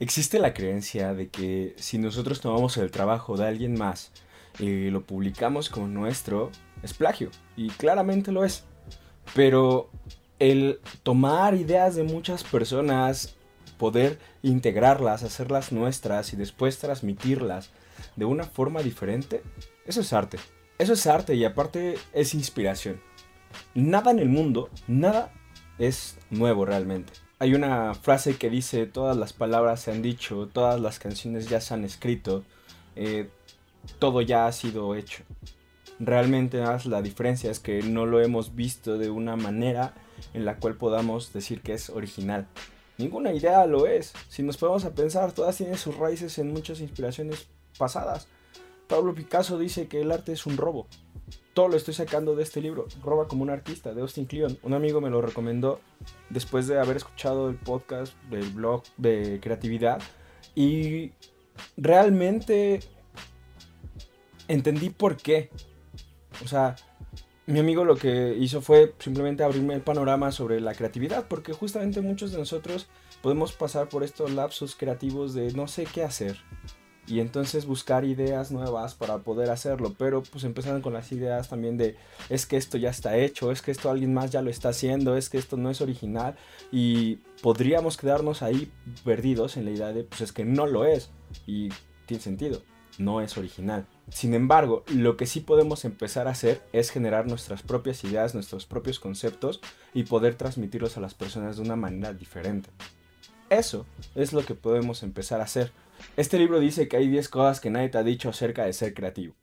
Existe la creencia de que si nosotros tomamos el trabajo de alguien más y lo publicamos como nuestro, es plagio. Y claramente lo es. Pero el tomar ideas de muchas personas, poder integrarlas, hacerlas nuestras y después transmitirlas de una forma diferente, eso es arte. Eso es arte y aparte es inspiración. Nada en el mundo, nada es nuevo realmente. Hay una frase que dice, todas las palabras se han dicho, todas las canciones ya se han escrito, eh, todo ya ha sido hecho. Realmente la diferencia es que no lo hemos visto de una manera en la cual podamos decir que es original. Ninguna idea lo es. Si nos podemos a pensar, todas tienen sus raíces en muchas inspiraciones pasadas. Pablo Picasso dice que el arte es un robo todo lo estoy sacando de este libro, Roba como un artista, de Austin Kleon. Un amigo me lo recomendó después de haber escuchado el podcast del blog de creatividad y realmente entendí por qué. O sea, mi amigo lo que hizo fue simplemente abrirme el panorama sobre la creatividad, porque justamente muchos de nosotros podemos pasar por estos lapsos creativos de no sé qué hacer, y entonces buscar ideas nuevas para poder hacerlo, pero pues empezaron con las ideas también de es que esto ya está hecho, es que esto alguien más ya lo está haciendo, es que esto no es original y podríamos quedarnos ahí perdidos en la idea de pues es que no lo es y tiene sentido, no es original. Sin embargo, lo que sí podemos empezar a hacer es generar nuestras propias ideas, nuestros propios conceptos y poder transmitirlos a las personas de una manera diferente. Eso es lo que podemos empezar a hacer este libro dice que hay 10 cosas que nadie te ha dicho acerca de ser creativo.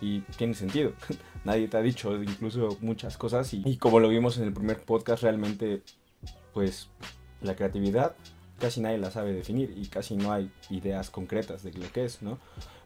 Y tiene sentido. nadie te ha dicho incluso muchas cosas y, y, como lo vimos en el primer podcast, realmente pues la creatividad casi nadie la sabe definir y casi no hay ideas concretas de lo que es, ¿no?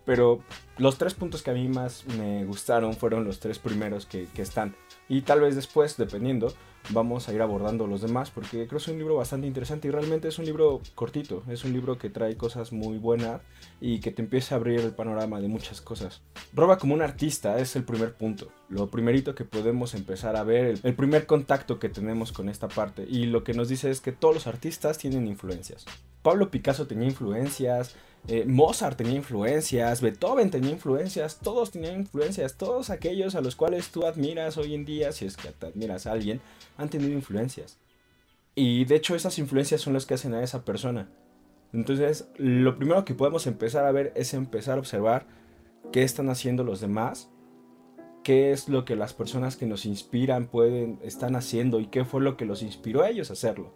Pero los tres puntos que a mí más me gustaron fueron los tres primeros que, que están. Y tal vez después, dependiendo, vamos a ir abordando los demás porque creo que es un libro bastante interesante y realmente es un libro cortito, es un libro que trae cosas muy buenas y que te empieza a abrir el panorama de muchas cosas. Roba como un artista es el primer punto, lo primerito que podemos empezar a ver, el, primer contacto que tenemos con esta parte y lo que nos dice es que todos los artistas tienen influencias. Pablo Picasso tenía influencias, eh, Mozart tenía influencias, Beethoven tenía influencias, todos tenían influencias, todos aquellos a los cuales tú admiras hoy en día, si es que te admiras a alguien, han tenido influencias. Y de hecho esas influencias son las que hacen a esa persona. Entonces, lo primero que podemos empezar a ver es empezar a observar qué están haciendo los demás, qué es lo que las personas que nos inspiran pueden están haciendo y qué fue lo que los inspiró a ellos a hacerlo.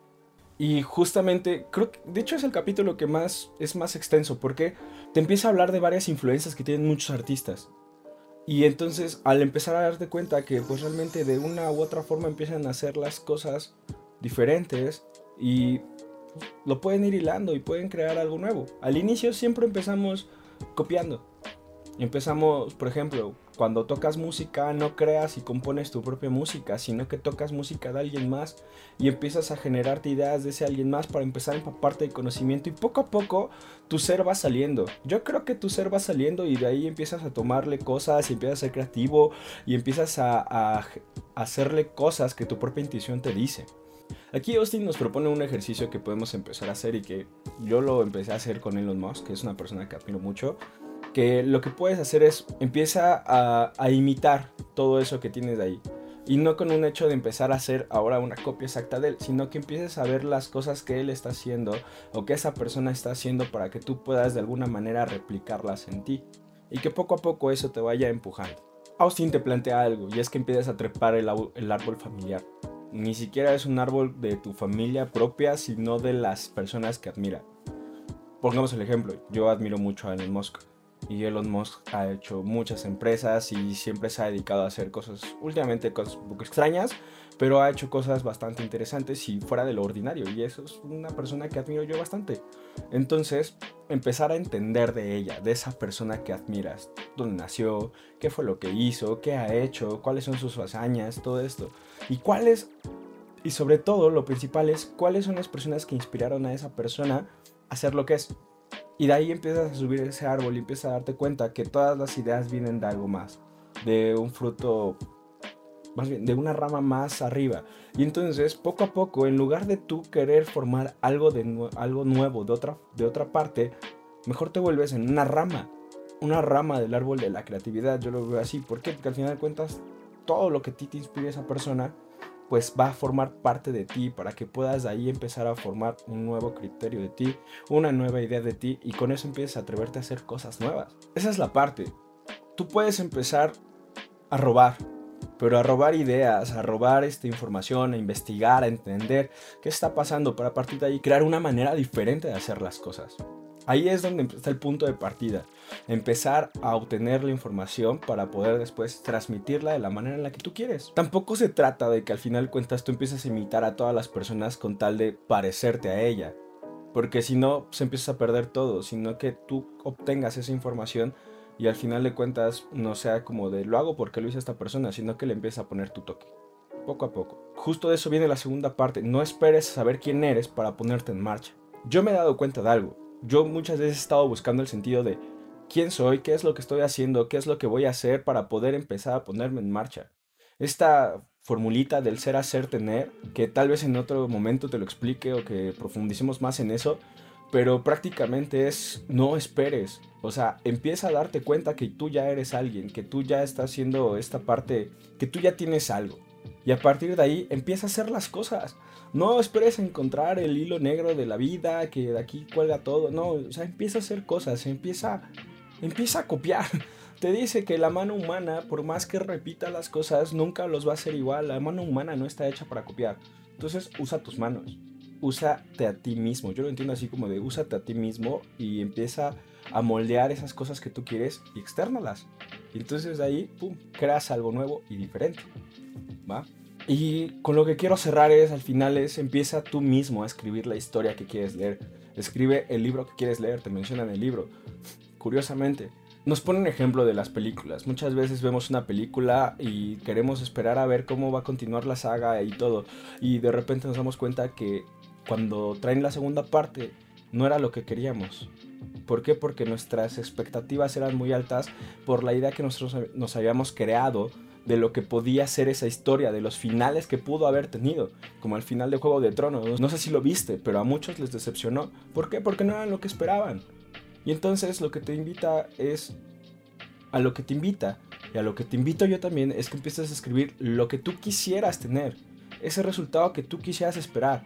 Y justamente, creo que de hecho es el capítulo que más es más extenso porque te empieza a hablar de varias influencias que tienen muchos artistas. Y entonces al empezar a darte cuenta que pues realmente de una u otra forma empiezan a hacer las cosas diferentes y lo pueden ir hilando y pueden crear algo nuevo. Al inicio siempre empezamos copiando. Empezamos, por ejemplo, cuando tocas música no creas y compones tu propia música, sino que tocas música de alguien más y empiezas a generarte ideas de ese alguien más para empezar a empaparte de conocimiento y poco a poco tu ser va saliendo. Yo creo que tu ser va saliendo y de ahí empiezas a tomarle cosas y empiezas a ser creativo y empiezas a, a hacerle cosas que tu propia intuición te dice. Aquí Austin nos propone un ejercicio que podemos empezar a hacer y que yo lo empecé a hacer con Elon Musk, que es una persona que admiro mucho que lo que puedes hacer es empieza a, imitar todo eso que tienes de ahí. Y no con un hecho de empezar a hacer ahora una copia exacta de él, sino que empieces a ver las cosas que él está haciendo o que esa persona está haciendo para que tú puedas de alguna manera replicarlas en ti. Y que poco a poco eso te vaya empujando. Austin te plantea algo y es que empieces a trepar el, el árbol familiar. Ni siquiera es un árbol de tu familia propia, sino de las personas que admira. Pongamos el ejemplo, yo admiro mucho a Elon Musk y Elon Musk ha hecho muchas empresas y siempre se ha dedicado a hacer cosas, últimamente cosas un poco extrañas, pero ha hecho cosas bastante interesantes y fuera de lo ordinario y eso es una persona que admiro yo bastante. Entonces, empezar a entender de ella, de esa persona que admiras, dónde nació, qué fue lo que hizo, qué ha hecho, cuáles son sus hazañas, todo esto. Y cuáles, y sobre todo lo principal es cuáles son las personas que inspiraron a esa persona a ser lo que es. Y de ahí empiezas a subir ese árbol y empiezas a darte cuenta que todas las ideas vienen de algo más, de un fruto más bien de una rama más arriba. Y entonces, poco a poco, en lugar de tú querer formar algo, de, algo nuevo de otra, de otra parte, mejor te vuelves en una rama. Una rama del árbol de la creatividad, yo lo veo así. ¿Por qué? Porque al final de cuentas, todo lo que a ti te inspire esa persona, pues va a formar parte de ti para que puedas de ahí empezar a formar un nuevo criterio de ti, una nueva idea de ti y con eso empiezas a atreverte a hacer cosas nuevas. Esa es la parte. Tú puedes empezar a robar, pero a robar ideas, a robar esta información, a investigar, a entender qué está pasando para a partir de ahí crear una manera diferente de hacer las cosas. Ahí es donde está el punto de partida. Empezar a obtener la información para poder después transmitirla de la manera en la que tú quieres. Tampoco se trata de que al final cuentas tú empieces a imitar a todas las personas con tal de parecerte a ella. Porque si no, se empieza a perder todo, sino que tú obtengas esa información y al final de cuentas no sea como de lo hago porque lo hizo esta persona, sino que le empieza a poner tu toque. Poco a poco. Justo de eso viene la segunda parte. No esperes saber quién eres para ponerte en marcha. Yo me he dado cuenta de algo yo muchas veces he estado buscando el sentido de quién soy, qué es lo que estoy haciendo, qué es lo que voy a hacer para poder empezar a ponerme en marcha. Esta formulita del ser, hacer, tener, que tal vez en otro momento te lo explique o que profundicemos más en eso, pero prácticamente es no esperes. O sea, empieza a darte cuenta que tú ya eres alguien, que tú ya estás haciendo esta parte, que tú ya tienes algo. Y a partir de ahí empieza a hacer las cosas. No esperes encontrar el hilo negro de la vida, que de aquí cuelga todo. No, o sea, empieza a hacer cosas, empieza, empieza a copiar. Te dice que la mano humana, por más que repita las cosas, nunca los va a hacer igual. La mano humana no está hecha para copiar. Entonces usa tus manos. Úsate a ti mismo. Yo lo entiendo así como de úsate a ti mismo y empieza a moldear esas cosas que tú quieres y externalas. Y entonces de ahí, pum, creas algo nuevo y diferente. Y con lo que quiero cerrar es, al final es, empieza tú mismo a escribir la historia que quieres leer. Escribe el libro que quieres leer, te mencionan el libro. Curiosamente, nos pone un ejemplo de las películas. Muchas veces vemos una película y queremos esperar a ver cómo va a continuar la saga y todo. Y de repente nos damos cuenta que cuando traen la segunda parte no era lo que queríamos. ¿Por qué? Porque nuestras expectativas eran muy altas por la idea que nosotros nos habíamos creado de lo que podía ser esa historia, de los finales que pudo haber tenido, como el final de Juego de Tronos. No sé si lo viste, pero a muchos les decepcionó. ¿Por qué? Porque no eran lo que esperaban. Y entonces lo que te invita es a lo que te invita. Y a lo que te invito yo también es que empieces a escribir lo que tú quisieras tener. Ese resultado que tú quisieras esperar.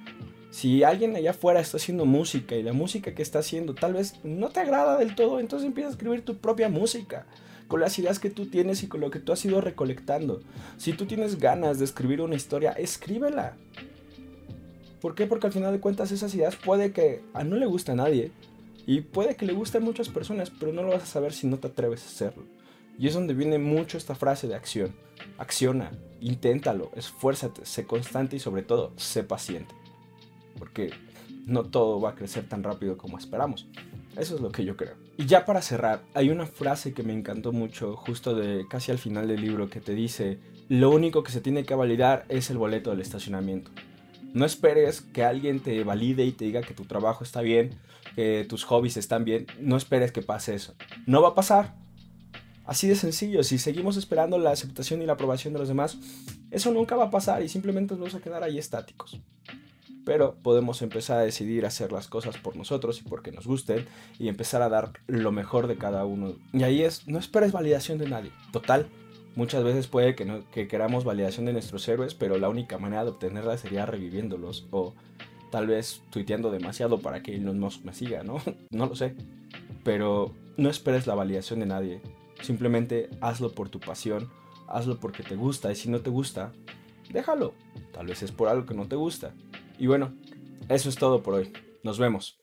Si alguien allá afuera está haciendo música y la música que está haciendo tal vez no te agrada del todo, entonces empieza a escribir tu propia música con las ideas que tú tienes y con lo que tú has ido recolectando. Si tú tienes ganas de escribir una historia, escríbela. ¿Por qué? Porque al final de cuentas esas ideas puede que a no le guste a nadie y puede que le guste a muchas personas, pero no lo vas a saber si no te atreves a hacerlo. Y es donde viene mucho esta frase de acción. Acciona, inténtalo, esfuérzate, sé constante y sobre todo, sé paciente. Porque no todo va a crecer tan rápido como esperamos. Eso es lo que yo creo. Y ya para cerrar, hay una frase que me encantó mucho, justo de casi al final del libro, que te dice, lo único que se tiene que validar es el boleto del estacionamiento. No esperes que alguien te valide y te diga que tu trabajo está bien, que tus hobbies están bien. No esperes que pase eso. No va a pasar. Así de sencillo. Si seguimos esperando la aceptación y la aprobación de los demás, eso nunca va a pasar y simplemente nos vamos a quedar ahí estáticos pero podemos empezar a decidir hacer las cosas por nosotros y porque nos gusten y empezar a dar lo mejor de cada uno. Y ahí es, no esperes validación de nadie. Total, muchas veces puede que, no, que queramos validación de nuestros héroes, pero la única manera de obtenerla sería reviviéndolos o tal vez tuiteando demasiado para que Elon Musk me siga, ¿no? no lo sé. Pero no esperes la validación de nadie. Simplemente hazlo por tu pasión, hazlo porque te gusta y si no te gusta, déjalo. Tal vez es por algo que no te gusta. Y bueno, eso es todo por hoy. Nos vemos.